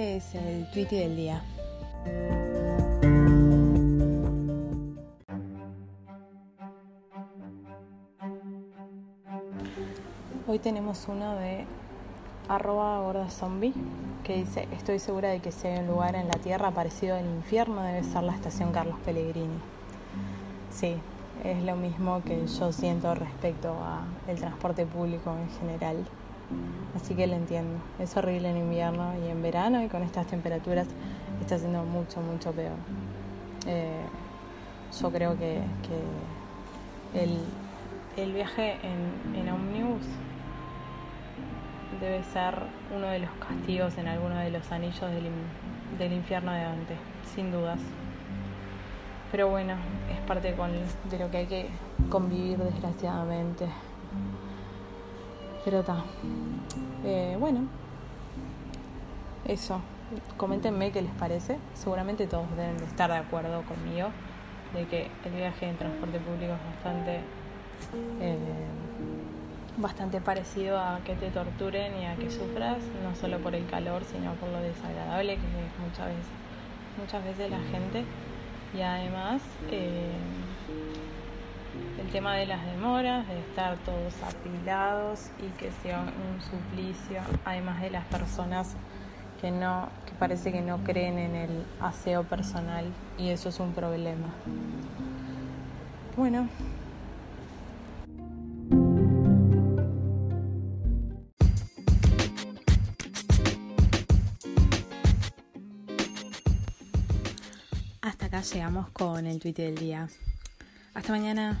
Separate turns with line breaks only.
Este es el tweet del día. Hoy tenemos uno de arroba gorda zombie que dice estoy segura de que si hay un lugar en la tierra parecido al infierno debe ser la estación Carlos Pellegrini. Sí, es lo mismo que yo siento respecto al transporte público en general. Así que lo entiendo. Es horrible en invierno y en verano y con estas temperaturas está siendo mucho, mucho peor. Eh, yo creo que, el, el, viaje en, en Omnibus debe ser uno de los castigos en alguno de los anillos del, del infierno de Dante, sin dudas. Pero bueno, es parte con, de lo que hay que convivir desgraciadamente. Pero está. Eh, bueno, eso. Coméntenme qué les parece. Seguramente todos deben de estar de acuerdo conmigo de que el viaje en transporte público es bastante, eh, bastante parecido a que te torturen y a que sufras, no solo por el calor, sino por lo desagradable que es muchas veces, muchas veces la gente. Y además, eh, tema de las demoras, de estar todos apilados y que sea un suplicio, además de las personas que no, que parece que no creen en el aseo personal y eso es un problema. Bueno. Hasta acá llegamos con el tweet del día. Hasta mañana.